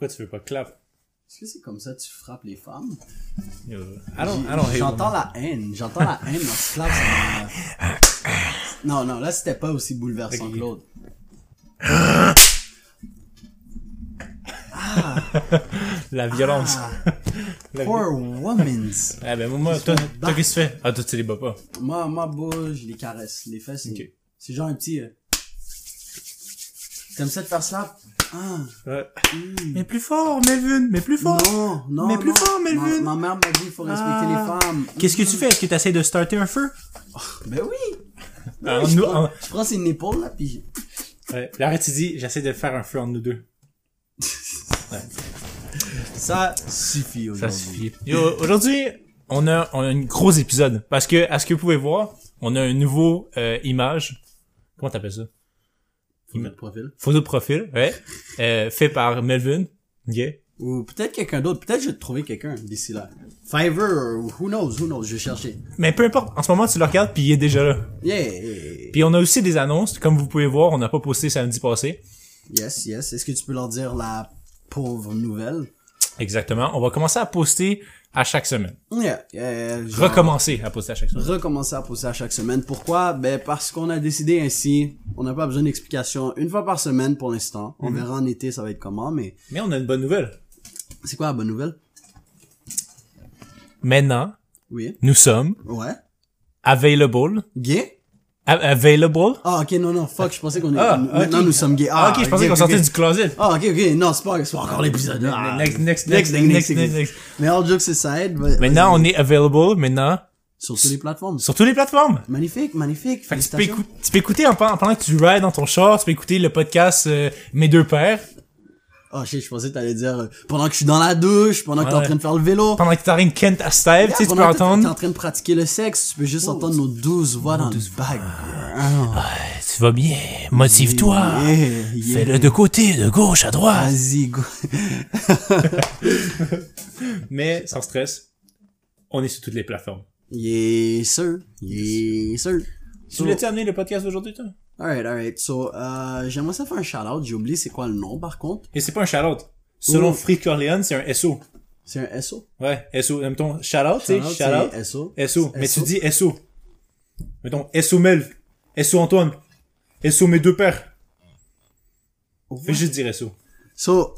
Pourquoi tu veux pas clap? Est-ce que c'est comme ça que tu frappes les femmes? J'entends la haine. J'entends la haine dans ce clap. ça Non, non, là, c'était pas aussi bouleversant Ok. que l'autre. La violence. Ah, La poor womans. Ah ben moi, toi, qu'est-ce que tu fais? Ah toi tu les bats pas. Moi, moi, beau, je les caresse. Les fesses, c'est- Ok. c'est genre un petit... euh, T'aimes ça de faire slap? Ah, Ouais. Mais plus fort, Melvin, mais plus fort. non, non, Mais plus non. fort, Melvin. Ma, ma mère m'a dit, il faut respecter Ah. les femmes. Qu'est-ce que tu fais? Est-ce que tu essaies de starter un feu? Ben oui! Ah, je, nous- prends, ah. je prends ses épaules, là, pis... Ouais. Puis arrête, tu dis, j'essaie de faire un feu entre nous deux. Ça suffit Ça aujourd'hui. suffit. Yo, Aujourd'hui, on a, on a un gros épisode. Parce que, à ce que vous pouvez voir, on a un nouveau euh, image. Comment t'appelles ça? Faut mettre profil. Photo de profil, ouais. euh, fait par Melvin. Ok. Ou peut-être quelqu'un d'autre. Peut-être je vais trouver quelqu'un d'ici là. Fiverr, ou who knows, who knows, je vais chercher. Mais peu importe, en ce moment, tu le regardes, puis il est déjà là. Yeah! Puis on a aussi des annonces. Comme vous pouvez voir, on n'a pas posté samedi passé. Yes, yes. Est-ce que tu peux leur dire la pauvre nouvelle? Exactement. On va commencer à poster à chaque semaine. Yeah. yeah genre, Recommencer à poster à chaque semaine. Recommencer à poster à chaque semaine. Pourquoi? Ben, parce qu'on a décidé ainsi. On n'a pas besoin d'explication une fois par semaine pour l'instant. On verra en été, ça va être comment, mais Mais on a une bonne nouvelle. c'est quoi la bonne nouvelle? Maintenant, Oui. nous sommes Ouais. available. Gay? Available? Ah, ok, non, non, fuck, je pensais qu'on est, Ah, maintenant nous sommes gays. Ah, ok, je pensais qu'on sortait du closet. Ah, ok, ok, non, c'est pas, c'est pas encore l'épisode. Ah. Next, next, next, Next, next, next. Mais all jokes aside, va- Maintenant, on est available, maintenant, sur toutes les plateformes. sur toutes les plateformes. Magnifique, magnifique. Fait que tu peux, félicitations. écou- tu peux écouter en, pendant que tu rides dans ton char, tu peux écouter le podcast euh, Mes deux pères, Oh shit, je pensais que t'allais dire euh, pendant que je suis dans la douche, pendant que t'es en Ouais. train de faire le vélo. pendant que de Kent à Steve, tu sais, tu peux pendant que t'es- entendre. En train de pratiquer le sexe, tu peux juste entendre nos douze voix dans le background. Tu vas bien, motive-toi. Yeah, yeah. Fais-le de côté, de gauche à droite. Vas-y, go. Mais sans stress, on est sur toutes les plateformes. Yes, sir. Yes, sir. Tu voulais-tu amener le podcast d'aujourd'hui, toi? Alright, alright. So, euh, j'aimerais ça faire un shout-out. J'ai oublié c'est quoi le nom, par contre. Et c'est pas un shout-out. Selon. Free Corleone, c'est un SO. C'est un SO. Ouais, SO. Mettons, shout-out, sais, Shout-out, c'est SO. SO. Mais tu dis SO. Mettons, SO Melv. SO Antoine. SO mes deux pères. Fais juste dire SO. So,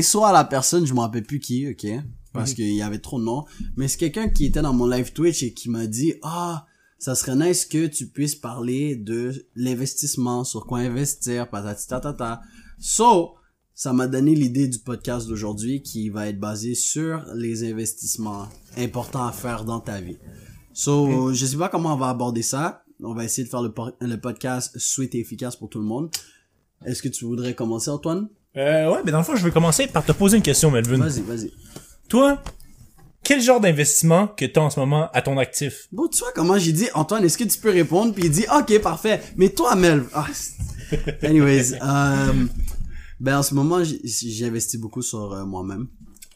SO à la personne, je me rappelle plus qui, ok? Parce qu'il y avait trop de noms. Mais c'est quelqu'un qui était dans mon live Twitch et qui m'a dit, ah, ça serait nice que tu puisses parler de l'investissement, sur quoi investir, patati tatata. So, ça m'a donné l'idée du podcast d'aujourd'hui qui va être basé sur les investissements importants à faire dans ta vie. So, je sais pas comment on va aborder ça. On va essayer de faire le, podcast sweet et efficace pour tout le monde. Est-ce que tu voudrais commencer, Antoine? Euh, ouais, mais dans le fond, je vais commencer par te poser une question, Melvin. Vas-y, vas-y. Toi, quel genre d'investissement que t'as en ce moment à ton actif? Bon, tu vois comment j'ai dit, Antoine, est-ce que tu peux répondre? Puis il dit, ok, parfait. Mais toi, Mel, ah, anyways, euh, ben en ce moment, investi beaucoup sur euh, moi-même.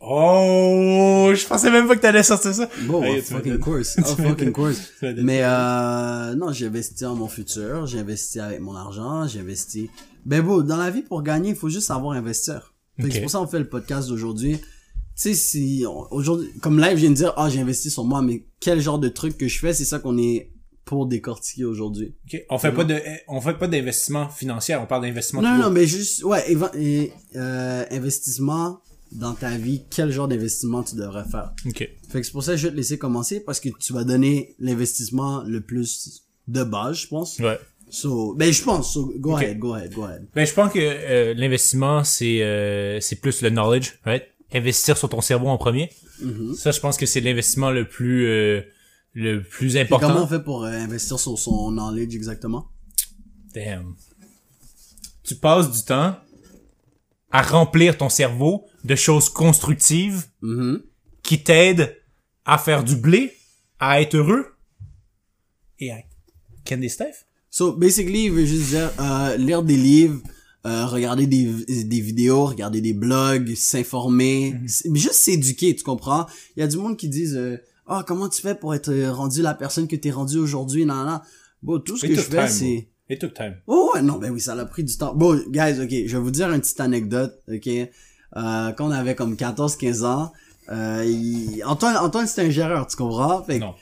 Oh, je pensais même pas que t'allais sortir ça. Bon, Hey, tu fucking course, tu of m'as fucking course. tu Mais euh, non, j'ai investi en mon futur, j'ai investi avec mon argent, j'ai investi. Ben bon, dans la vie pour gagner, il faut juste savoir investir. C'est pour ça qu'on fait le podcast d'aujourd'hui. Tu sais, si aujourd'hui, comme live, je viens de dire, ah, j'ai investi sur moi, mais quel genre de truc que je fais, c'est ça qu'on est pour décortiquer aujourd'hui. Ok, On fait pas de, on fait pas d'investissement financier, on parle d'investissement Non, non, mais juste, ouais, et, euh, investissement dans ta vie, quel genre d'investissement tu devrais faire? Ok. Fait que c'est pour ça que je vais te laisser commencer parce que tu vas donner l'investissement le plus de base, je pense. Ouais. So, ben, je pense. So, go ahead, go ahead, go ahead. Ben, je pense que euh, l'investissement, c'est euh, c'est plus le knowledge, right? Investir sur ton cerveau en premier. Mhm. Ça, je pense que c'est l'investissement le plus euh, le plus Et comment important. on fait pour euh, investir sur son knowledge exactement? Damn. Tu passes du temps à remplir ton cerveau de choses constructives Mhm. qui t'aident à faire du blé, à être heureux et à des Steph. So, basically, il veut juste dire, euh, lire des livres, euh, regarder des, des vidéos, regarder des blogs, s'informer, mais juste s'éduquer, tu comprends? Il y a du monde qui disent, euh, ah, comment tu fais pour être euh, rendu la personne que t'es rendu aujourd'hui, nan, nan. Bon, tout ce It que je fais, c'est... It took time. Oh ouais, non, ben oui, ça l'a pris du temps. Bon, guys, ok, je vais vous dire une petite anecdote, ok? euh, quand on avait comme 14-15 ans. Euh, il- Antoine, Antoine c'était un géreur, tu comprends? Fait que, Non.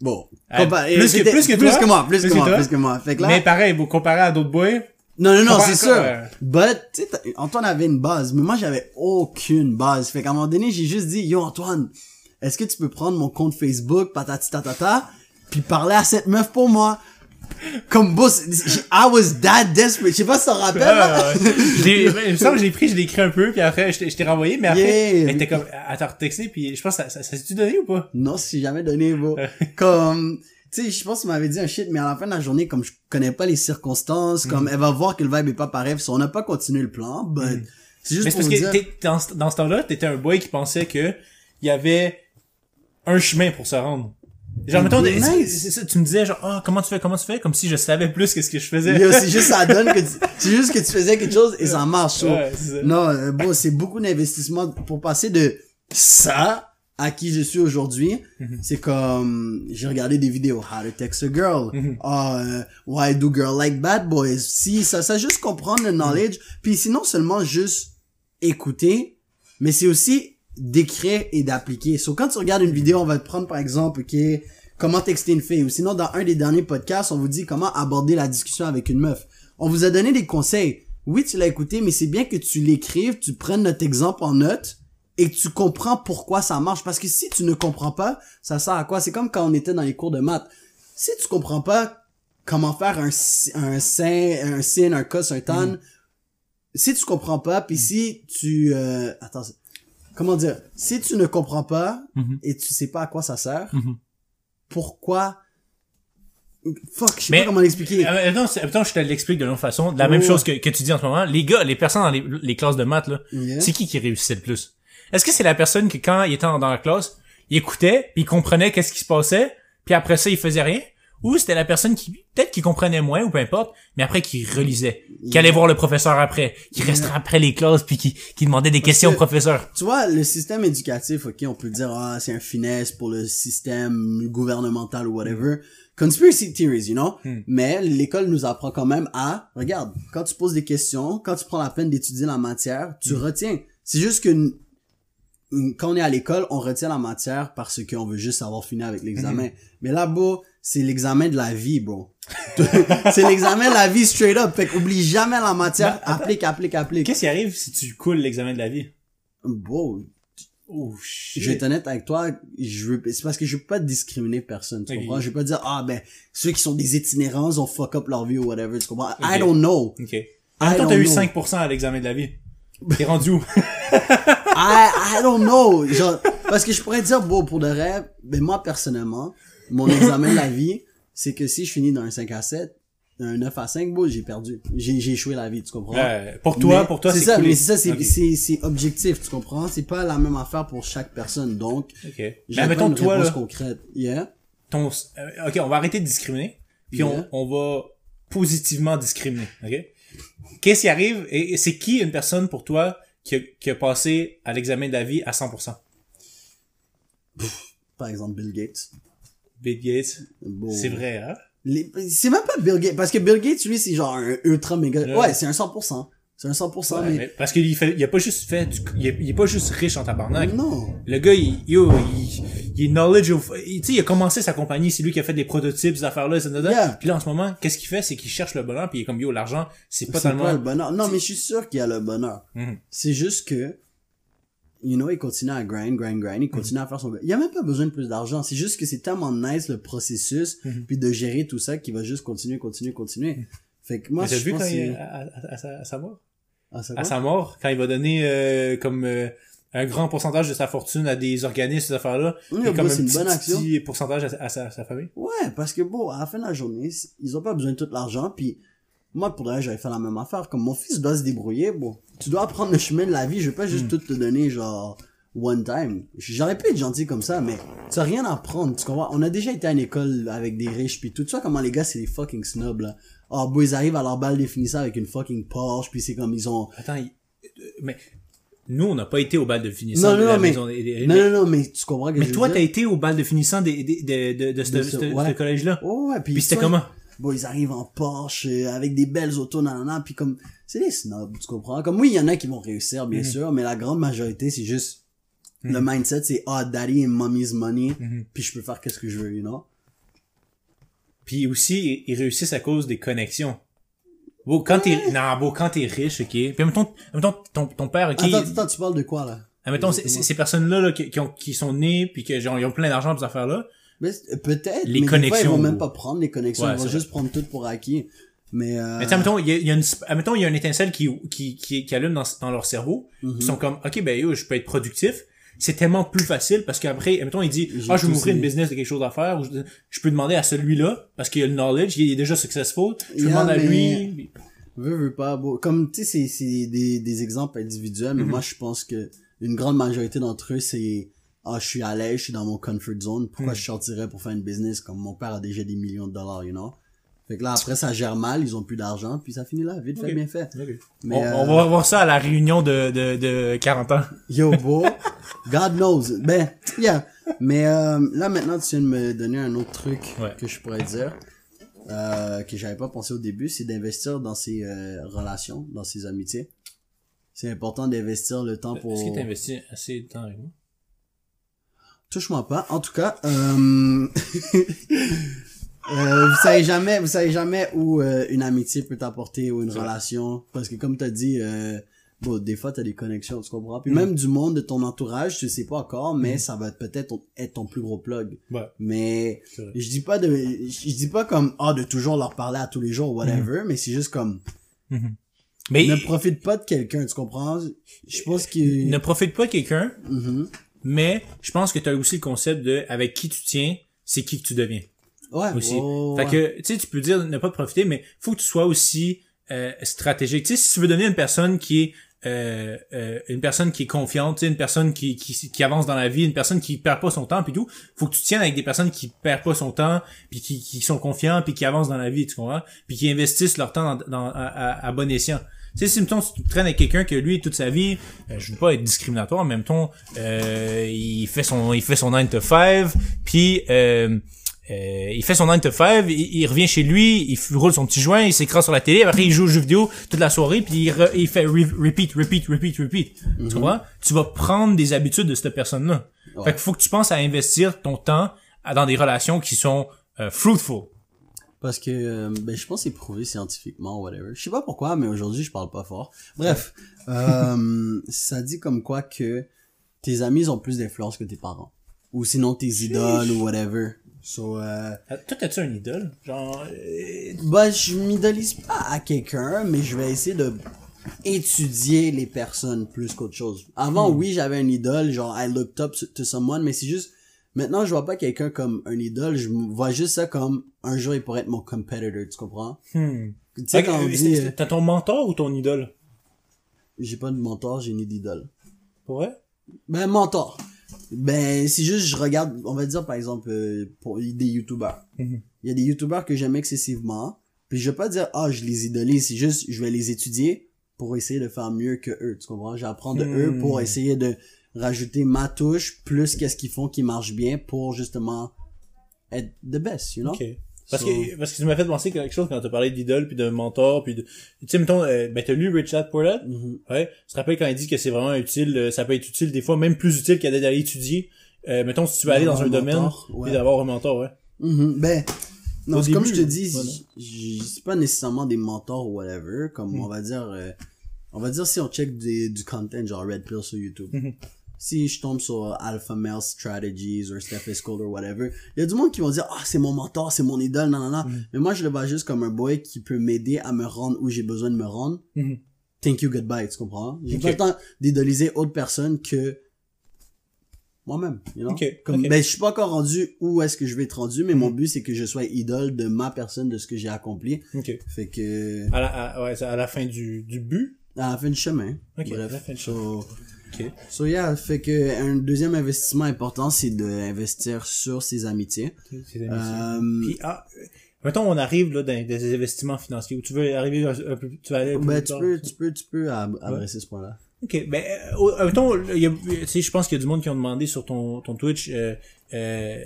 bon. Euh, compa- plus que- plus que plus toi? que moi, plus, Plus que, que moi, toi? plus que moi. Fait que là, Mais pareil, vous comparez à d'autres boys? Non, non, non, c'est sûr. euh, But, tu sais, Antoine avait une base, mais moi, j'avais aucune base. Fait qu'à un moment donné, j'ai juste dit, yo, Antoine, est-ce que tu peux prendre mon compte Facebook, patati tatata, puis parler à cette meuf pour moi? Comme boss, I was that desperate. Je sais pas si t'en rappelles. Ah, ouais. L'ai- il me semble que je l'ai pris, je l'ai écrit un peu, puis après, je t'ai- renvoyé, mais après, Yeah. elle était comme, elle t'a retexté, puis je pense ça, ça, ça s'est-tu donné ou pas? Non, si jamais donné, bro. comme, tu sais, je pense qu'il m'avait dit un shit, mais à la fin de la journée, comme je connais pas les circonstances, Mm. comme elle va voir que le vibe est pas pareil, on n'a pas continué le plan, but c'est juste Mais pour parce que t'es- dans, ce- dans ce temps-là, t'étais un boy qui pensait que il y avait un chemin pour se rendre. Genre, mettons, Nice. c'est- c'est ça, tu me disais genre, ah, comment tu fais, comment tu fais? Comme si je savais plus que ce que je faisais. C'est juste ça donne que tu- c'est juste que tu faisais quelque chose et ça marche. Ouais, c'est ça. Non, euh, bon, c'est beaucoup d'investissement pour passer de ça à qui je suis aujourd'hui. Mhm. C'est comme j'ai regardé des vidéos How to text a girl, Mhm. Ah, euh, Why do girls like bad boys. Si ça, ça juste comprendre le knowledge. Puis sinon seulement juste écouter, mais c'est aussi d'écrire et d'appliquer. So quand tu regardes une vidéo, on va te prendre par exemple, ok, comment texter une fille. Ou sinon dans un des derniers podcasts, on vous dit comment aborder la discussion avec une meuf. On vous a donné des conseils. Oui, tu l'as écouté, mais c'est bien que tu l'écrives, tu prennes notre exemple en note et que tu comprends pourquoi ça marche. Parce que si tu ne comprends pas, ça sert à quoi? C'est comme quand on était dans les cours de maths. Si tu comprends pas comment faire un, un sin, un sin, un cos, un tan, si tu comprends pas, puis si tu... Euh, attends, comment dire? Si tu ne comprends pas Mhm. et tu sais pas à quoi ça sert, Mhm. pourquoi... Fuck, je sais Mais- pas comment l'expliquer. Euh, attends, c'est- attends, je te l'explique de l'autre façon. La Oh, même chose que, que tu dis en ce moment. Les gars, les personnes dans les, les classes de maths, là, Yeah. c'est qui qui réussissait le plus? Est-ce que c'est la personne qui, quand il était dans la classe, il écoutait, puis il comprenait qu'est-ce qui se passait, puis après ça, il faisait rien? Ou c'était la personne qui, peut-être qui comprenait moins, ou peu importe, mais après qui relisait, qui allait voir le professeur après, qui restait après les classes, puis qui, qui demandait des questions que- au professeur? Tu vois, le système éducatif, ok, on peut dire, ah, c'est un finesse pour le système gouvernemental ou whatever. Conspiracy theories, you know? Hmm. Mais l'école nous apprend quand même à, regarde, quand tu poses des questions, quand tu prends la peine d'étudier la matière, tu Hmm. retiens. C'est juste que quand on est à l'école, on retient la matière parce qu'on veut juste avoir fini avec l'examen. Hmm. Mais là-bas, c'est l'examen de la vie, bro. c'est l'examen de la vie straight up. Fait qu'oublie jamais la matière. Mais, Applique, applique, applique. Qu'est-ce qui arrive si tu coules l'examen de la vie? Bro, Oh, shit. je vais être honnête avec toi, je veux, c'est parce que je veux pas discriminer personne, tu comprends? Je veux pas dire, ah, ben, ceux qui sont des itinérants, ont fuck up leur vie ou whatever, tu comprends? I don't know. Ok. I Attends, t'as eu know. 5% à l'examen de la vie. T'es rendu où? I, I don't know. Genre, parce que je pourrais dire, bon, pour de vrai, ben, moi, personnellement, mon examen de la vie, c'est que si je finis dans un 5 à 7, un 9 à 5, bon, j'ai perdu. J'ai, j'ai échoué la vie, tu comprends? Euh, pour toi, Mais pour toi, c'est ça, coulé. mais c'est ça, c'est, c'est, c'est objectif, tu comprends? C'est pas la même affaire pour chaque personne, donc, Ok. j'ai Mais admettons, une toi, réponse là, concrète. Yeah? ton, euh, ok, on va arrêter de discriminer, puis Yeah. on, on va positivement discriminer, ok? Qu'est-ce qui arrive, et, c'est qui une personne pour toi qui a, qui a passé à l'examen de la vie à 100%? Par exemple, Bill Gates. Bill Gates. Bon. C'est vrai, hein? Les- C'est même pas Bill Gates, parce que Bill Gates, lui, c'est genre un ultra méga... Ouais. Ouais, c'est un 100%. C'est un 100%, Ouais, mais... mais parce qu'il fait, il a pas juste fait, du- il, est, il est pas juste riche en tabarnak. Non. Le gars, il, yo, il, il est knowledge of, tu sais, il a commencé sa compagnie, c'est lui qui a fait des prototypes, ces affaires-là, etc. Yeah. Puis là, en ce moment, qu'est-ce qu'il fait? C'est qu'il cherche le bonheur, puis il est comme, yo, l'argent, c'est pas C'est tellement... pas le bonheur. Non, mais je suis sûr qu'il y a le bonheur. Mhm. C'est juste que, you know, il continue à grind, grind, grind, il continue à faire son... Il a même pas besoin de plus d'argent. C'est juste que c'est tellement nice, le processus, Mhm. puis de gérer tout ça, qu'il va juste continuer, continuer, continuer. Fait que moi, je vu pense quand il à, à- à sa, à sa mort? À sa mort, quand il va donner euh, comme euh, un grand pourcentage de sa fortune à des organismes, ces affaires-là, Oui, et comme c'est un une petit, bonne action. petit pourcentage à, sa, sa famille. Ouais, parce que bon, à la fin de la journée, ils ont pas besoin de tout l'argent, puis moi, pour vrai, j'avais fait la même affaire. Comme mon fils doit se débrouiller, bon, tu dois apprendre le chemin de la vie, je vais pas juste Hmm. tout te donner, genre, one time. J'aurais pu être gentil comme ça, mais tu as rien à apprendre, tu comprends? On a déjà été à une école avec des riches, puis tout ça, comment les gars, c'est des fucking snobs, là. Ah, bon, ils arrivent à leur balle définissant avec une fucking Porsche, puis c'est comme ils ont... Attends, euh, mais nous, on n'a pas été au bal de finissant Non, de non, la mais- maison des- Non, mais, non, non, mais tu comprends que mais je toi, t'as été au bal de finissant des, des, de, de, de, ce, De ce- ce- ouais. ce collège-là. Oh, ouais, puis Puis c'était comment? bon, ils arrivent en Porsche, euh, avec des belles autos, nanana, puis comme, c'est des snobs, tu comprends? Comme oui, il y en a qui vont réussir, bien Mhm. sûr, mais la grande majorité, c'est juste, Mhm. le mindset, c'est, ah, daddy and mommy's money, Mhm. puis je peux faire qu'est-ce que je veux, you know? Puis aussi, ils- réussissent à cause des connexions. Bon, quand t'es, non, bon, quand t'es riche, ok? Puis mettons, mettons ton, ton père, ok. Attends, attends, tu parles de quoi, là? Admettons, c'est- c'est- ces personnes-là, là, qui, qui ont, qui sont nées, puis que, genre, ils ont plein d'argent pour ces affaires-là. Mais peut-être, Les mais des fois, ils connexions. vont même pas prendre les connexions, Ouais, ils vont juste prendre tout pour acquis. Mais, euh, Mais admettons, il y a, il y a une, admettons, il y a une étincelle qui, qui, qui, qui allume dans, dans leur cerveau. mhm. Ils sont comme, ok, ben, yo, je peux être productif. C'est tellement plus facile parce qu'après, admettons, il dit, ah, je tous m'ouvrir une business de quelque chose à faire. ou je, je peux demander à celui-là parce qu'il a le knowledge, il est déjà successful. Je Yeah, demander à mais- lui. Veux, veux pas, bon, comme, tu sais, c'est, c'est des, des exemples individuels, mais Mhm. moi, je pense que une grande majorité d'entre eux, c'est, ah, je suis à l'aise, je suis dans mon comfort zone, pourquoi Mhm. je sortirais pour faire une business comme mon père a déjà des millions de dollars, you know? Fait que là, après, ça gère mal, ils ont plus d'argent, puis ça finit là, vite fait, bien fait. Mais, on, euh, on va voir ça à la réunion de, de, de 40 ans. Yo, bro, God knows. Ben, yeah. Mais euh, là, maintenant, tu viens de me donner un autre truc Ouais. que je pourrais dire, euh, que j'avais pas pensé au début, c'est d'investir dans ses euh, relations, dans ses amitiés. C'est important d'investir le temps pour... Est-ce que t'as investi assez de temps avec moi? Touche-moi pas. En tout cas, euh... euh, vous savez jamais, vous savez jamais où euh, une amitié peut t'apporter ou une relation, parce que comme t'as dit, euh, bon, des fois t'as des connexions, tu comprends? Puis même du monde de ton entourage, tu sais pas encore, mais Mhm. ça va peut-être être ton plus gros plug. Ouais. Mais je dis pas de, je dis pas comme ah de toujours leur parler à tous les jours, whatever, mais c'est juste comme Mais ne profite pas de quelqu'un, tu comprends? Je pense que ne profite pas de quelqu'un, mais je pense que tu as aussi le concept de avec qui tu tiens, c'est qui que tu deviens. ouais, aussi. oh, Fait que, tu sais, tu peux dire ne pas profiter, mais faut que tu sois aussi euh, stratégique. Tu sais, si tu veux devenir une personne qui est euh, euh, une personne qui est confiante, une personne qui, qui, avance dans la vie, une personne qui perd pas son temps, puis tout, faut que tu tiennes avec des personnes qui perdent pas son temps, puis qui, qui sont confiants, puis qui avancent dans la vie, tu comprends? Puis qui investissent leur temps dans, à, bon escient. Tu sais, si mettons, tu traînes avec quelqu'un que lui, toute sa vie, euh, je veux pas être discriminatoire, mais mettons, euh, il fait son, il fait son 9 to 5, puis euh, il fait son 9 to 5, il, il revient chez lui, il roule son petit joint, il s'écrase sur la télé, après il joue aux jeux vidéo toute la soirée, puis il, re- il fait re- repeat, repeat, repeat, repeat. Tu comprends? Tu vas prendre des habitudes de cette personne-là. Ouais. Fait qu'il faut que tu penses à investir ton temps dans des relations qui sont euh, fruitful. Parce que, euh, ben, je pense que c'est prouvé scientifiquement, whatever. Je sais pas pourquoi, mais aujourd'hui, je parle pas fort. Bref, euh, ça dit comme quoi que tes amis ont plus d'influence que tes parents. Ou sinon tes idoles ou whatever. So, euh, Euh, Toi, t'as-tu un idole? Genre, euh, bah, je m'idolise pas à quelqu'un, mais je vais essayer de étudier les personnes plus qu'autre chose. Avant, Hmm. oui, j'avais un idole, genre, I looked up to someone, mais c'est juste, maintenant, je vois pas quelqu'un comme un idole, je vois juste ça comme, un jour, il pourrait être mon competitor, tu comprends? Tu sais, quand on dit, c'est- c'est- T'as ton mentor ou ton idole? j'ai pas de mentor, j'ai ni d'idole. Vrai? Ben, mentor. Ben, c'est juste, je regarde, on va dire, par exemple, euh, pour des youtubeurs. Mhm. Il y a des youtubeurs que j'aime excessivement, puis je vais pas dire, ah, je les idolise, c'est juste, je vais les étudier pour essayer de faire mieux que eux, tu comprends? J'apprends de Hmm. eux pour essayer de rajouter ma touche, plus qu'est-ce qu'ils font qui marche bien pour, justement, être the best, you know? Ok. Parce So- que, parce que tu m'as fait penser quelque chose quand t'as parlé d'idole puis de mentor puis de, tu sais, mettons, euh, ben t'as lu Richard Portland? Mhm. Ouais. Tu te rappelles quand il dit que c'est vraiment utile, euh, ça peut être utile des fois, même plus utile qu'à d'aller étudier. Euh, mettons, si tu veux aller dans un un domaine, mentor, ouais. puis d'avoir un mentor, ouais. Mhm, Ben, non, c'est comme début, je te dis, j- c'est pas nécessairement des mentors ou whatever, comme Mm. on va dire, euh, on va dire si on check des, du content genre Red Pill sur YouTube. Si je tombe sur Alpha Male Strategies ou Steph School ou whatever, il y a du monde qui vont dire, ah, c'est mon mentor, c'est mon idole, non, non, non. Mhm. Mais moi, je le vois juste comme un boy qui peut m'aider à me rendre où j'ai besoin de me rendre. Mhm. Thank you, goodbye, tu comprends? J'ai Ok. pas le temps d'idoliser autre personne que moi-même, you know? Ok, Comme, ok. ben, je suis pas encore rendu où est-ce que je vais être rendu, mais mon but, c'est que je sois idole de ma personne, de ce que j'ai accompli. Fait que, À la, à, ouais, c'est à la fin du, du but. à la fin du chemin. Ok, à la Bref. fin du So, Ok. so yeah, fait que, un deuxième investissement important, c'est d'investir sur ses amitiés. C'est Euh, Puis, ah, euh, mettons, on arrive, là, dans des investissements financiers où tu veux arriver un, un peu, tu vas aller un peu ben, plus tu peux, tu peux, tu peux adresser ce point-là. Ok, ben, euh, euh, mettons, je pense qu'il y a du monde qui ont demandé sur ton, ton Twitch, euh, euh,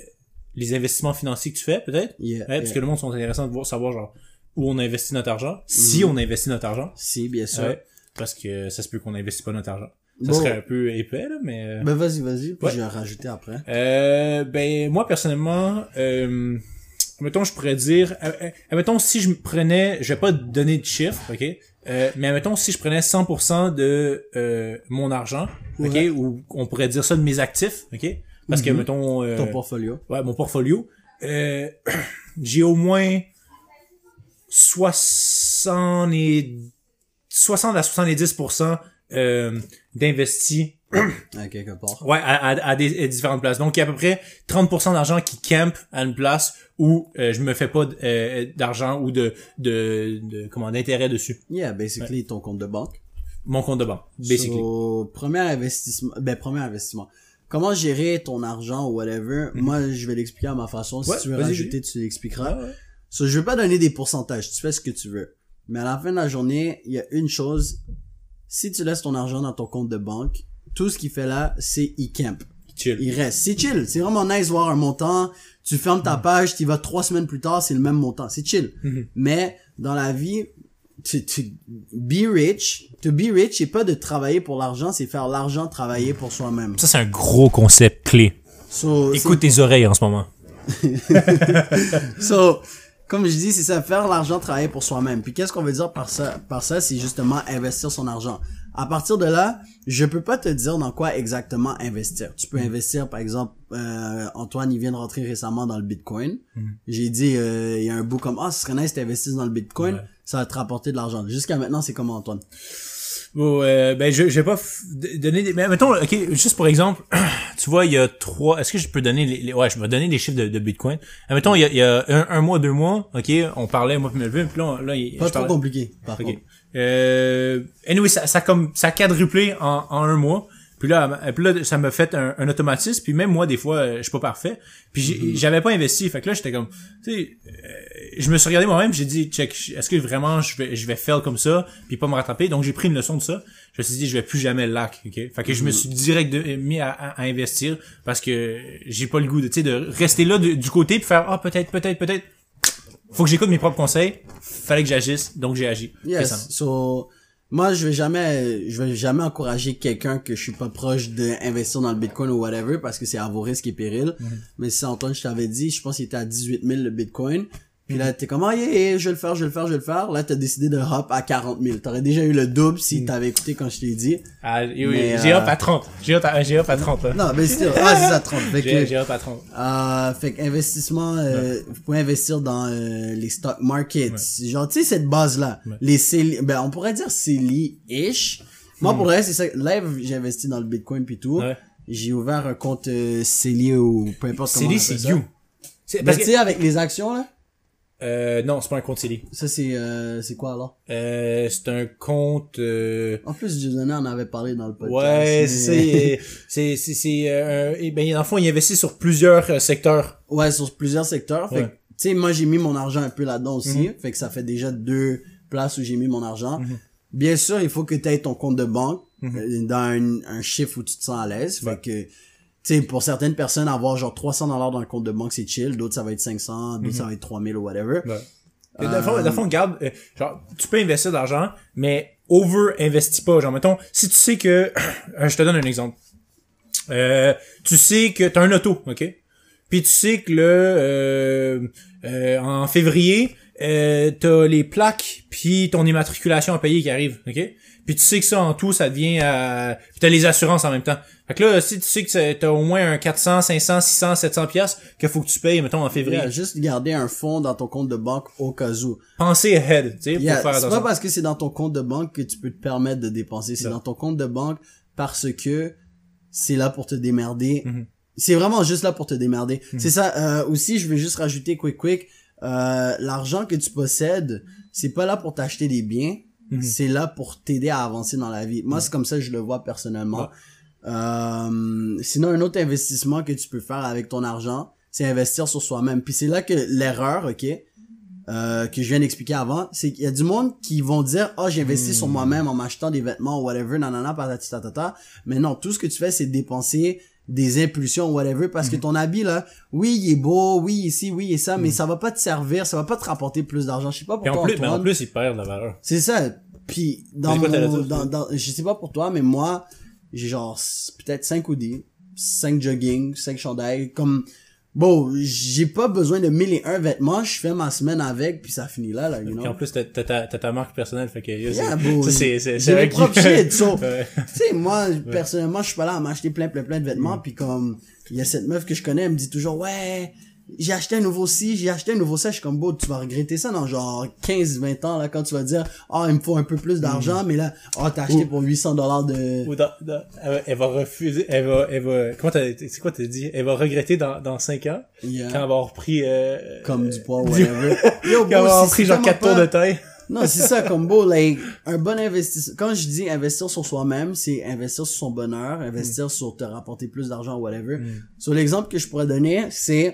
les investissements financiers que tu fais, peut-être? Yeah, Ouais, parce que le monde sont intéressants de voir, savoir genre où on investit notre argent, si Mhm. on investit notre argent. Si, bien sûr. Ouais, parce que ça se peut qu'on n'investit pas notre argent. Ça Bon. serait un peu épais, là, mais... euh, Ben vas-y, vas-y, puis Ouais. je vais rajouter après. Euh, ben moi personnellement, euh, mettons je pourrais dire, euh, euh, admettons si je prenais, je vais pas donner de chiffres, ok, euh, mais admettons si je prenais 100% de euh, mon argent, ok, Ouais. ou on pourrait dire ça de mes actifs, ok, parce que Mhm. mettons, euh, Ton portfolio. ouais mon portfolio, euh, j'ai au moins 60 et 60 à 70% euh, d'investis À quelque part. Ouais, à, à, à des à différentes places. Donc, il y a à peu près 30% d'argent qui campe à une place où euh, je me fais pas euh, d'argent ou de, de, de comment d'intérêt dessus. Yeah, basically, ton compte de banque. Mon compte de banque, basically. So, premier investissement, ben, premier investissement. Comment gérer ton argent ou whatever? Moi, je vais l'expliquer à ma façon. Si Mhm. Ouais, tu veux rajouter, tu l'expliqueras. Ouais. So, je veux pas donner des pourcentages. Tu fais ce que tu veux. Mais à la fin de la journée, il y a une chose. Si tu laisses ton argent dans ton compte de banque, tout ce qu'il fait là, c'est il camp. Chill. Il reste. C'est chill. C'est vraiment nice de voir un montant. Tu fermes ta page, tu y vas trois semaines plus tard, c'est le même montant. C'est chill. Mhm. Mais dans la vie, tu, tu, be rich. To be rich, c'est pas de travailler pour l'argent, c'est faire l'argent travailler pour soi-même. Ça, c'est un gros concept clé. So, Écoute tes oreilles en ce moment. So, comme je dis, c'est ça, faire l'argent travailler pour soi-même. Puis qu'est-ce qu'on veut dire par ça? Par ça, c'est justement investir son argent. À partir de là, je peux pas te dire dans quoi exactement investir. Tu peux Mm. investir, par exemple, euh, Antoine, il vient de rentrer récemment dans le Bitcoin. Mm. J'ai dit, euh, il y a un bout comme, ah, ce serait nice d'investir dans le Bitcoin, Ouais. ça va te rapporter de l'argent. Jusqu'à maintenant, c'est comment, Antoine? Bon, euh, ben, je, je vais pas donner des, mais mettons, ok, juste pour exemple, tu vois, il y a trois, est-ce que je peux donner les, les- ouais, je vais donner les chiffres de, de Bitcoin. Mettons, il y a, il y a un, un mois, deux mois, ok, on parlait, moi, puis Melvin, puis là, là, il- Pas je trop parlais- compliqué, par contre. Euh, anyway, ça, ça comme ça a quadruplé en, en un mois. Puis là, puis là, ça m'a fait un, un automatisme. Puis même moi, des fois, euh, je suis pas parfait. Puis Mm-hmm. j'avais pas investi. Fait que là, j'étais comme, tu sais, euh, je me suis regardé moi-même. J'ai dit, check, est-ce que vraiment je vais, je vais fail comme ça, puis pas me rattraper? Donc j'ai pris une leçon de ça. Je me suis dit, je vais plus jamais le lac. Ok? Fait que je Mm-hmm. me suis direct de- mis à, à- à investir parce que j'ai pas le goût de, tu sais, de rester là de- du côté puis faire, ah peut-être, peut-être, peut-être. Faut que j'écoute mes propres conseils. Fallait que j'agisse, donc j'ai agi. Yes. So, moi, je vais jamais, je vais jamais encourager quelqu'un que je suis pas proche d'investir dans le Bitcoin ou whatever parce que c'est à vos risques et périls. Mhm. Mais si Antoine, je t'avais dit, je pense qu'il était à 18 000 le Bitcoin. Puis là, t'es comme, ah, yeah, yeah, je vais le faire, je vais le faire, je vais le faire. Là, t'as décidé de hop à 40 000. T'aurais déjà eu le double si t'avais écouté quand je t'ai dit. Ah, oui, Mais, j'ai euh, hop à 30. J'ai hop à, j'ai hop à 30, là. Non, mais c'est, ah, c'est ça, 30. Fait que, J'ai, j'ai hop à 30. Euh, fait qu'investissement, euh, vous pouvez investir dans euh, les stock markets. Genre, tu sais, cette base-là. Ouais. Les CELI, ben, on pourrait dire CELI-ish. Moi, pour le reste, c'est ça. Là, j'ai investi dans le Bitcoin puis tout. Ouais. J'ai ouvert un compte euh, CELI ou peu importe comment appelle c'est you. Ben, parce tu que, sais, avec les actions, là. Euh, non, c'est pas un compte CELI. Ça, c'est, euh, c'est quoi, alors? Euh, c'est un compte, euh, En plus, Dieudonné en avait parlé dans le podcast. ouais, mais- c'est, c'est, c'est, c'est, euh, et ben, dans le fond, il investit sur plusieurs euh, secteurs. Ouais, sur plusieurs secteurs. Fait Ouais. que, tu sais, moi, j'ai mis mon argent un peu là-dedans aussi. Mhm. Fait que ça fait déjà deux places où j'ai mis mon argent. Bien sûr, il faut que tu aies ton compte de banque Mhm. euh, dans un, un chiffre où tu te sens à l'aise. Fait que, sais, pour certaines personnes, avoir genre 300 dollars dans le compte de banque, c'est chill. D'autres, ça va être 500. D'autres, ça va être 3000 ou whatever. Mhm. Ouais. Dans le fond, le fond, garde, euh, genre, tu peux investir de l'argent, mais over-investis pas. Genre, mettons, si tu sais que, je te donne un exemple. Euh, tu sais que t'as un auto, ok? Puis tu sais que le, euh, euh, en février, euh, t'as les plaques puis ton immatriculation à payer qui arrive, ok? Puis tu sais que ça en tout, ça devient à... Puis t'as les assurances en même temps. Fait que là, si tu sais que t'as au moins un 400, 500, 600, 700 piastres qu'il faut que tu payes, mettons, en février. Yeah, juste garder un fonds dans ton compte de banque au cas où. Pensez ahead, tu sais, pour faire c'est pas attention. parce que c'est dans ton compte de banque que tu peux te permettre de dépenser. C'est dans ton compte de banque parce que c'est là pour te démerder. Mhm. C'est vraiment juste là pour te démerder. C'est ça. Euh, aussi, je vais juste rajouter quick quick. Euh, L'argent que tu possèdes, c'est pas là pour t'acheter des biens. Mhm. C'est là pour t'aider à avancer dans la vie. Moi, c'est comme ça que je le vois personnellement. Ouais. Euh, sinon, un autre investissement que tu peux faire avec ton argent, c'est investir sur soi-même. Puis c'est là que l'erreur, ok, euh, que je viens d'expliquer avant, c'est qu'il y a du monde qui vont dire, oh, j'ai investi sur moi-même en m'achetant des vêtements ou whatever, nanana, patati tatata. Mais non, tout ce que tu fais, c'est dépenser des impulsions, whatever, parce que ton habit, là, oui, il est beau, oui, ici, oui, et ça, mais ça va pas te servir, ça va pas te rapporter plus d'argent. Je sais pas pour Et en plus, mais en plus, il perd de la valeur. C'est ça. Puis dans quoi mon, dans, dans, je sais pas pour toi, mais moi, j'ai genre peut-être 5 hoodies, 5 jogging, 5 chandails, comme bon, j'ai pas besoin de mille et un vêtements, je fais ma semaine avec puis ça finit là là, you Puis en know. plus, t'as, t'as, ta- t'as ta marque personnelle, fait que, Yeah, c'est, c'est, c'est, mes vrai que- propres shit, so-. Tu sais, moi personnellement, je suis pas là à m'acheter plein plein plein de vêtements Mm. puis comme il y a cette meuf que je connais, elle me dit toujours ouais, j'ai acheté un nouveau ci, j'ai acheté un nouveau ça, je suis comme beau, tu vas regretter ça dans genre 15 20 ans là quand tu vas dire "Ah, il me faut un peu plus d'argent", mais là, "Ah, t'as acheté Mm. Ou- pour 800 dollars de Ou dans, dans- elle, va- refuser, elle va, elle va, comment t'as, c'est quoi t'as dit? Elle va regretter dans, dans 5 ans, Yeah. quand elle va avoir repris, euh, comme du poids, du- whatever. Quand elle va avoir pris genre tellement 4 tours de taille. Non, c'est ça, comme beau, like, un bon investissement. Quand je dis investir sur soi-même, c'est investir sur son bonheur, investir Mm. sur te rapporter plus d'argent, whatever. Sur l'exemple que je pourrais donner, c'est, euh,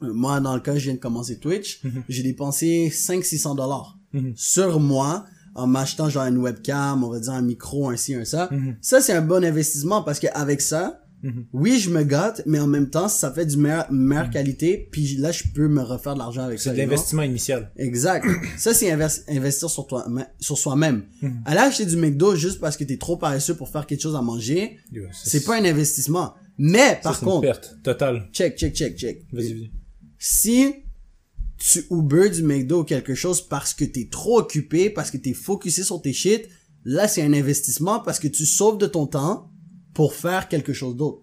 moi, dans le cas, je viens de commencer Twitch, Mm-hmm. j'ai dépensé 500-600 dollars Mhm. sur moi, en m'achetant genre une webcam, on va dire un micro, un ci, un ça. Mhm. Ça, c'est un bon investissement parce qu'avec ça, Mhm. oui, je me gâte, mais en même temps, ça fait du meilleur, meilleure qualité, puis là, je peux me refaire de l'argent avec ça. C'est de l'investissement initial. Exact. Ça, c'est investir sur toi, sur soi-même. Mhm. Aller acheter du McDo juste parce que t'es trop paresseux pour faire quelque chose à manger, Yo, c'est pas un investissement. Mais, ça, par c'est une contre, perte totale. check, check, check, check. Vas-y, vas-y. Si tu Uber du McDo ou quelque chose parce que t'es trop occupé, parce que t'es focusé sur tes shit, là, c'est un investissement parce que tu sauves de ton temps pour faire quelque chose d'autre.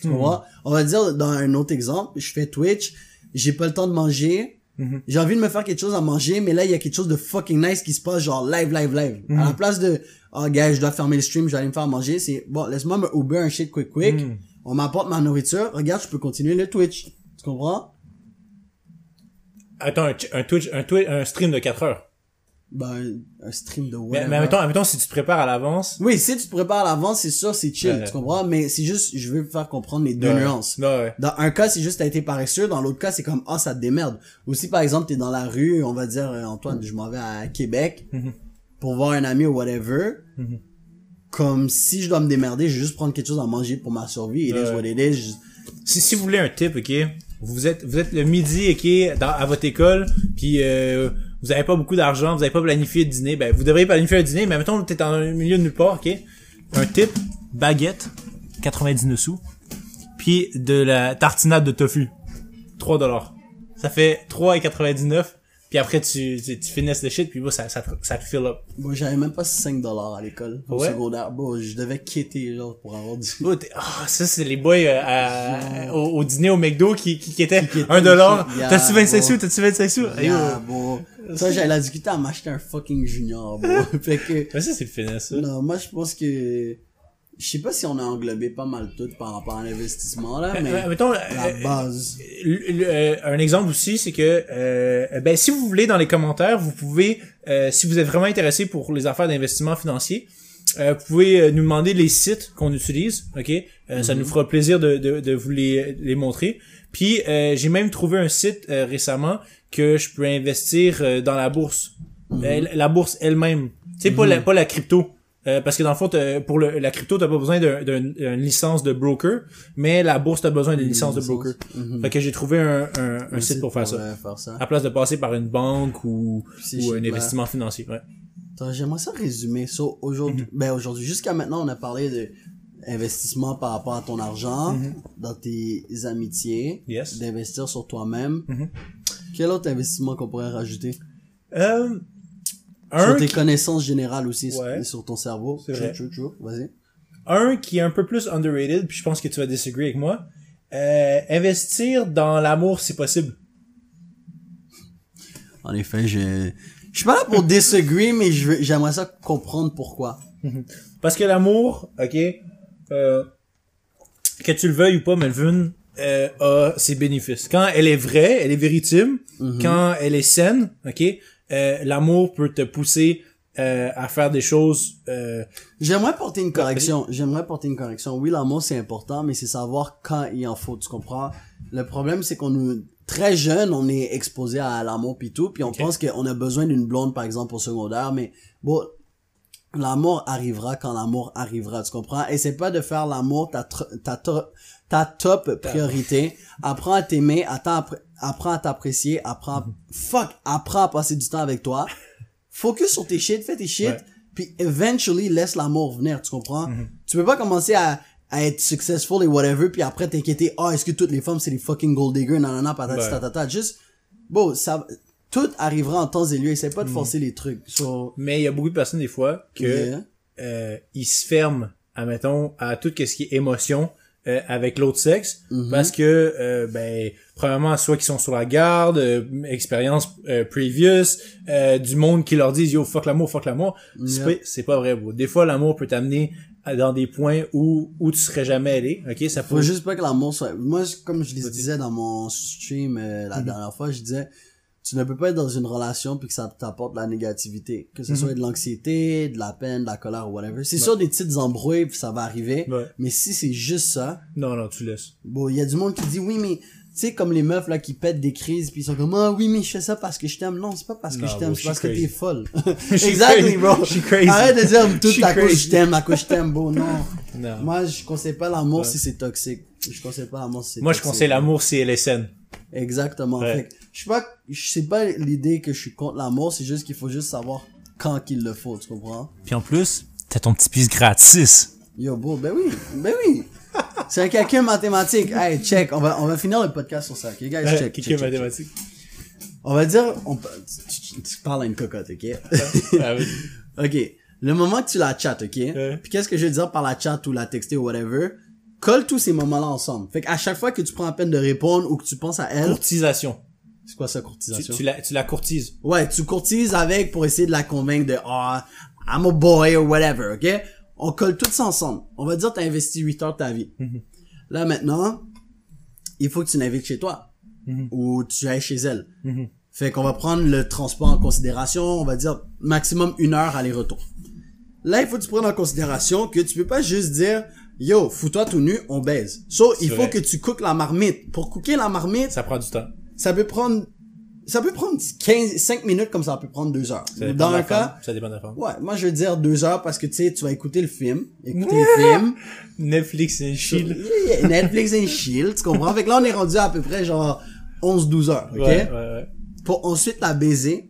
Tu vois? On va dire, dans un autre exemple, je fais Twitch, j'ai pas le temps de manger, Mhm. j'ai envie de me faire quelque chose à manger, mais là, il y a quelque chose de fucking nice qui se passe, genre live, live, live. À la place de, oh, gars, je dois fermer le stream, je vais aller me faire manger, c'est, bon, laisse-moi me Uber un shit quick, quick. Mhm. On m'apporte ma nourriture. Regarde, je peux continuer le Twitch. Tu comprends? Attends, un, un Twitch, un Twitch, un stream de 4 heures. Ben, un stream de Mais, mais admettons, admettons, si tu te prépares à l'avance. Oui, si tu te prépares à l'avance, c'est sûr, c'est chill, Ouais. tu comprends? Mais c'est juste, je veux faire comprendre les deux Ouais. nuances. Ouais, ouais. Dans un cas, c'est juste t'as été paresseux. Dans l'autre cas, c'est comme, ah, ça te démerde. Ou si, par exemple, t'es dans la rue, on va dire, euh, Antoine, je m'en vais à Québec Mhm. pour voir un ami ou whatever. Mhm. Comme si je dois me démerder, je vais juste prendre quelque chose à manger pour ma survie. It is Ouais. what it is. Je- Si, si vous voulez un tip, ok, vous êtes, vous êtes le midi, ok, dans, à votre école, puis euh, vous avez pas beaucoup d'argent, vous avez pas planifié de dîner, ben vous devriez planifier un dîner, mais mettons t'es dans le milieu de nulle part, ok? Un tip, baguette, 99 sous, puis de la tartinade de tofu, 3 dollars. Ça fait 3,99. Puis après, tu, tu, tu finisses le shit, puis bon, ça, ça, te- ça te fill up. Bon, j'avais même pas 5 dollars à l'école. Au Ouais? secondaire. Bon, je devais quitter, genre, pour avoir du... Oh, ah, ça, c'est les boys euh, à- au, au dîner au McDo qui, qui, qui étaient Qui étaient 1 dollar. Yeah, T'as-tu 25 bon. sous? T'as-tu 25 sous? Yeah, oh. bon. Ça, j'allais la discuter à m'acheter un fucking junior, bon. fait que, Mais ça, c'est le finesse, ça. non, moi, je pense que, je sais pas si on a englobé pas mal tout par rapport à l'investissement, là, mais, Euh, mettons, la euh, base. le- le- euh, un exemple aussi, c'est que euh, ben si vous voulez dans les commentaires, vous pouvez, euh, si vous êtes vraiment intéressé pour les affaires d'investissement financier, euh, vous pouvez euh, nous demander les sites qu'on utilise, ok? Euh, Ça nous fera plaisir de, de, de vous les, les montrer. Puis euh, j'ai même trouvé un site euh, récemment que je peux investir euh, dans la bourse, Euh, la- la bourse elle-même. Tu sais pas la pas la crypto. Euh, parce que dans le fond, pour le, la crypto, t'as pas besoin d'un- d'un- d'une licence de broker, mais la bourse, t'as besoin d'une licence de broker. Mhm. Fait que j'ai trouvé un, un, un site pour faire ça. euh, faire ça. À place de passer par une banque ou, ou un investissement financier. Ouais. J'aimerais ça résumer. So, aujourd'hui, Mhm. ben, aujourd'hui, jusqu'à maintenant, on a parlé de investissement par rapport à ton argent, Mhm. dans tes amitiés, Yes. d'investir sur toi-même. Quel autre investissement qu'on pourrait rajouter? Euh, Sur un, tes connaissances générales aussi, sur- Ouais. sur ton cerveau. Chou, vrai. chou, chou. Vas-y. un qui est un peu plus underrated, puis je pense que tu vas disagree avec moi. Euh, investir dans l'amour si possible. En effet, je, je suis pas là pour disagree, mais j'aimerais ça comprendre pourquoi. Parce que l'amour, ok, euh, que tu le veuilles ou pas, Melvin, euh, a ses bénéfices. Quand elle est vraie, elle est véritime, Mhm. quand elle est saine, ok, euh, l'amour peut te pousser euh, à faire des choses. Euh, J'aimerais porter une correction. J'aimerais porter une correction. Oui, l'amour c'est important, mais c'est savoir quand il en faut. Tu comprends? Le problème c'est qu'on nous, très jeune, on est exposé à l'amour pis tout, puis on Ok. pense qu'on a besoin d'une blonde par exemple au secondaire, mais bon, l'amour arrivera quand l'amour arrivera, tu comprends? Et c'est pas de faire l'amour ta, ta, ta top priorité. Apprends à t'aimer, apprends à t'apprécier, apprends, fuck, apprends à passer du temps avec toi. Focus sur tes shit, fais tes shit, Ouais. puis eventually laisse l'amour venir, tu comprends? Tu peux pas commencer à, à être successful et whatever, puis après t'inquiéter, ah, est-ce que toutes les femmes c'est des fucking gold diggers, non, patati, Ouais. tatata. Juste, bon, ça, tout arrivera en temps et lieu, essaie pas de forcer les trucs. So, Mais il y a beaucoup de personnes, des fois, que, yeah. euh, ils se ferment, admettons, à tout ce qui est émotion, euh, avec l'autre sexe, Mhm. parce que, euh, ben, premièrement, soit qu'ils sont sur la garde, euh, expérience euh, previous, euh, du monde qui leur disent, yo, fuck l'amour, fuck l'amour. C'est Yeah. pas- C'est pas vrai, bro. Des fois, l'amour peut t'amener dans des points où, où tu serais jamais allé, ok? Ça Faut peut... juste pas que l'amour soit. Moi, comme je le disais dans mon stream euh, la Mhm. dernière fois, je disais, tu ne peux pas être dans une relation puis que ça t'apporte de la négativité, que ce Mhm. soit de l'anxiété, de la peine, de la colère ou whatever. C'est sûr des petites embrouilles puis ça va arriver, Ouais. mais si c'est juste ça, Non, non, tu laisses. bon, il y a du monde qui dit oui, mais tu sais comme les meufs là qui pètent des crises puis ils sont comme ah oui mais je fais ça parce que je t'aime. Non, c'est pas parce que Non, je t'aime, c'est parce suis que crazy. t'es folle. Exactly, crazy. bro. Je suis crazy. Arrête de dire ta couche crazy. je t'aime, la couche je t'aime, bro. Non. Non. Moi, je conseille pas l'amour Ouais. si c'est toxique. Je conseille pas l'amour si c'est Moi, je conseille l'amour, c'est LSN. Exactement. Ouais. Fait que, je sais pas, je sais pas l'idée que je suis contre l'amour, c'est juste qu'il faut juste savoir quand qu'il le faut, tu comprends? Puis en plus, t'as ton petit pisse gratis. Yo, bro, ben oui, ben oui. C'est un calcul mathématique. Hey, check, on va, on va finir le podcast sur ça, ok, guys? Check, check, Qui check, check. mathématique. On va dire, on, peut- tu, tu- tu parles à une cocotte, ok? Ah oui. ok. Le moment que tu la chattes, ok? Ouais. Puis qu'est-ce que je veux dire par la chat ou la texter ou whatever? Colle tous ces moments-là ensemble. Fait qu'à chaque fois que tu prends la peine de répondre ou que tu penses à elle, Courtisation. C'est quoi ça, courtisation? tu, la, tu la courtises. Ouais, tu courtises avec pour essayer de la convaincre de ah, I'm a boy or whatever, ok? On colle tout ça ensemble. On va dire t'as investi 8 heures de ta vie. Là maintenant, il faut que tu l'invites chez toi. Ou tu ailles chez elle. Fait qu'on va prendre le transport en considération, on va dire maximum une heure aller-retour. Là, il faut que tu prennes en considération que tu peux pas juste dire Yo, fous-toi tout nu, on baise. So, il faut que tu cookes la marmite. Pour cooker la marmite, Ça prend du temps. Ça peut prendre ça peut prendre 15 5 minutes comme ça peut prendre 2 heures. Ça dépend Dans de la un cas. Ça dépend de la femme. ouais, moi je veux dire 2 heures parce que tu sais tu vas écouter le film, écouter le film, Netflix et chill. Netflix and chill, tu comprends? Fait que là on est rendu à peu près genre 11 12 heures, OK? Ouais, ouais, ouais. Pour ensuite la baiser,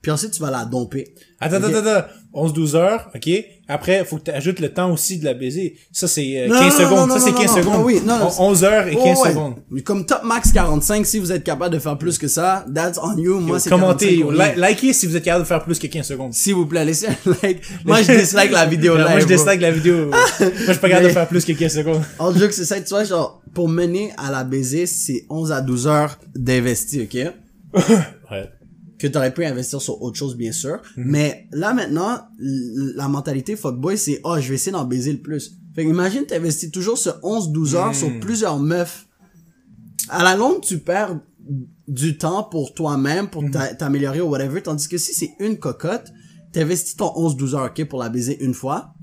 puis ensuite tu vas la domper. Attends, Ok? attends, attends. 11-12 heures, ok? Après, faut que tu ajoutes le temps aussi de la baiser. Ça, c'est euh, Non, 15 non, secondes. non, ça, c'est non, 15 non, secondes. non, oui, non, non, On- 11 heures et 15 Oh, ouais. secondes. Comme top max 45 si vous êtes capable de faire plus que ça, that's on you. Moi c'est Commentez, 45 yo, au li- lieu. likez si vous êtes capable de faire plus que 15 secondes. S'il vous plaît, laissez un like. Moi je dislike la vidéo live. Moi, je dislike la vidéo. moi, je suis pas capable de faire plus que 15 secondes. En joke, c'est ça, tu vois, genre, pour mener à la baiser, c'est 11 à 12 heures d'investi, ok? Ouais. Que t'aurais pu investir sur autre chose, bien sûr. Mhm. Mais là, maintenant, la mentalité fuckboy, c'est, oh, je vais essayer d'en baiser le plus. Fait que imagine, t'investis toujours ce 11-12 heures Mhm. sur plusieurs meufs. À la longue, tu perds du temps pour toi-même, Mhm. pour t'a- t'améliorer ou whatever. Tandis que si c'est une cocotte, t'investis ton 11-12 heures, ok, pour la baiser une fois.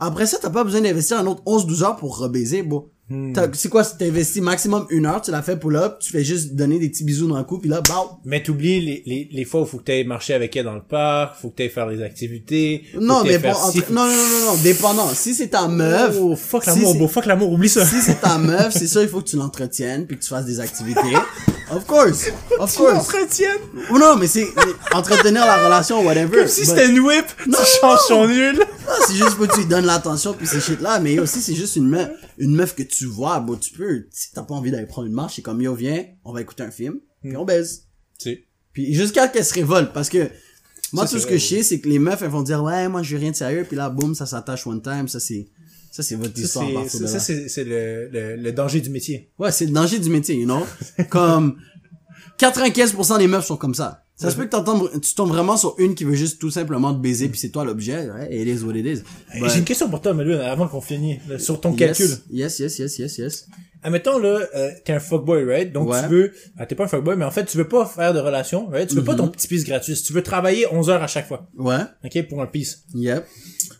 Après ça, t'as pas besoin d'investir un autre 11-12 heures pour rebaiser, bon. Hmm. T'as- C'est quoi, t'investis maximum une heure, tu la fais pull-up, tu fais juste donner des petits bisous dans le cou, puis là, bah, Mais t'oublies les, les, les fois où faut que t'ailles marcher avec elle dans le parc, faut que t'ailles faire des activités. Non, mais bon, entre- non, non, non, non, dépendant. Si c'est ta meuf, Oh, fuck l'amour, beau, fuck l'amour, oublie ça. si c'est ta meuf, c'est ça, il faut que tu l'entretiennes, puis que tu fasses des activités. Of course, of Tu course. l'entretiennes? Ou non, mais c'est entretenir la relation, whatever. Comme si But- c'était une whip, Non, tu changes son nul. Non, c'est juste que tu lui donnes l'attention puis ces shit là, mais aussi c'est juste une meuf, une meuf que tu vois, bon tu peux, si t'as pas envie d'aller prendre une marche, c'est comme yo viens, on va écouter un film, puis on baise. Tu sais. Puis jusqu'à qu'elle se révolte parce que moi Ça, tout ce vrai, que je sais c'est que les meufs elles vont dire ouais moi je veux rien de sérieux puis là boum ça s'attache one time, ça c'est ça c'est votre Ça, histoire ça, c'est, c'est le, le, le danger du métier. Ouais, c'est le danger du métier, you know? comme 95% des meufs sont comme ça. Ça se peut que t'entends, tu tombes vraiment sur une qui veut juste tout simplement te baiser puis c'est toi l'objet, it is what it J'ai une question pour toi, Malu, avant qu'on finisse, sur ton Yes, calcul. Yes, yes, yes, yes, yes. Admettons, là, euh, t'es un fuckboy, right? Donc, tu veux, ah, t'es pas un fuckboy, mais en fait, tu veux pas faire de relation, right? Tu veux pas Mhm. ton petit piece gratuit. Tu veux travailler 11 heures à chaque fois. Ouais. OK? Pour un piece. Yep.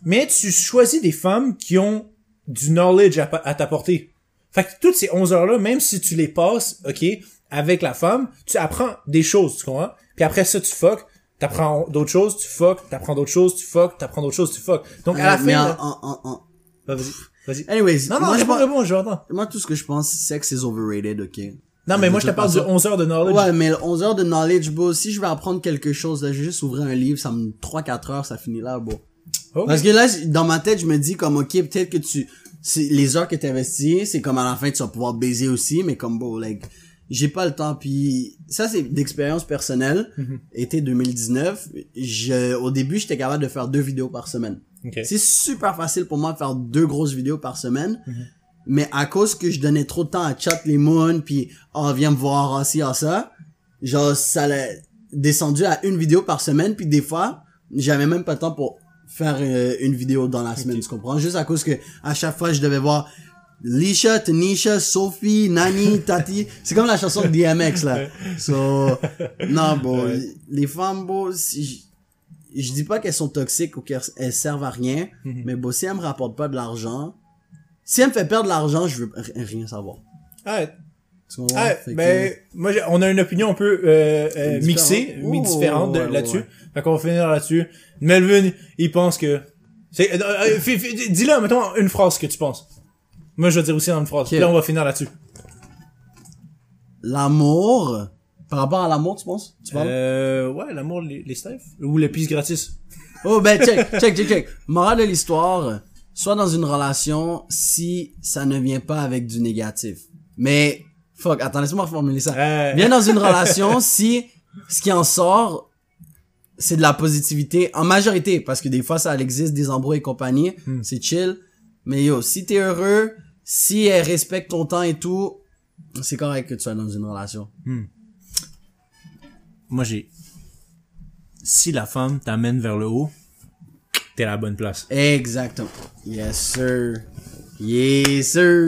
Mais tu choisis des femmes qui ont du knowledge à t'apporter. Fait que toutes ces 11 heures-là, même si tu les passes, OK, avec la femme, tu apprends des choses, tu comprends? Puis après ça, tu fuck. t'apprends d'autres choses, tu fuck, t'apprends d'autres choses, tu fuck, t'apprends d'autres choses, tu fuck. Donc, à la Euh, fin, en, là- en, en, en- Bah, vas-y, vas-y. Anyways, Non, non, moi, je pense, réponds, je moi, tout ce que je pense, sexe is overrated, ok? Non, mais moi, je te parle de façon- 11 heures de knowledge. Ouais, mais 11 heures de knowledge, bro, si je vais apprendre quelque chose, là, je vais juste ouvrir un livre, ça me 3-4 heures, ça finit là, bro. Ok. Parce que là, dans ma tête, je me dis comme, ok, peut-être que tu, c'est, les heures que tu investis, c'est comme à la fin, tu vas pouvoir baiser aussi, mais comme, bro, like, j'ai pas le temps, puis ça, c'est d'expérience personnelle. Mhm. Été 2019, je, au début, j'étais capable de faire deux vidéos par semaine. Ok. C'est super facile pour moi de faire deux grosses vidéos par semaine. Mhm. Mais à cause que je donnais trop de temps à chat les moons, puis oh, viens me voir, ah, ci, ah, ça, genre, ça l'a descendu à une vidéo par semaine, puis des fois, j'avais même pas le temps pour faire euh, une vidéo dans la semaine, tu comprends? Juste à cause que à chaque fois, je devais voir Lisha, Tanisha, Sophie, Nani, Tati. C'est comme la chanson de DMX, là. So, non, bon, les femmes, bon, si je, dis pas qu'elles sont toxiques ou qu'elles elles servent à rien, Mhm. mais bon, si elles me rapportent pas de l'argent, si elles me fait perdre de l'argent, je veux rien savoir. Ouais. Tu comprends? Ouais, Fait que- ben, moi, on a une opinion un peu euh, euh, mixée, Oh, différente ouais, là-dessus. ouais. Fait qu'on va finir là-dessus. Melvin, il pense que... euh, euh, Dis-le, mettons, une phrase que tu penses. Moi, je vais dire aussi dans une phrase. Ok. Puis là, on va finir là-dessus. L'amour, par rapport à l'amour, tu penses? Tu parles? Euh, ouais, l'amour, les, les. Ou les pistes gratis. Oh, ben, check, check, check, check. Morale de l'histoire, soit dans une relation si ça ne vient pas avec du négatif. Mais, fuck, attends, laisse-moi reformuler ça. Euh, Viens dans une relation si ce qui en sort, c'est de la positivité, en majorité, parce que des fois, ça existe, des embrouilles et compagnie, Hmm. c'est chill. Mais yo, si t'es heureux, si elle respecte ton temps et tout, c'est correct que tu sois dans une relation. Moi, j'ai... Si la femme t'amène vers le haut, t'es à la bonne place. Exactement. Yes, sir. Yes, sir.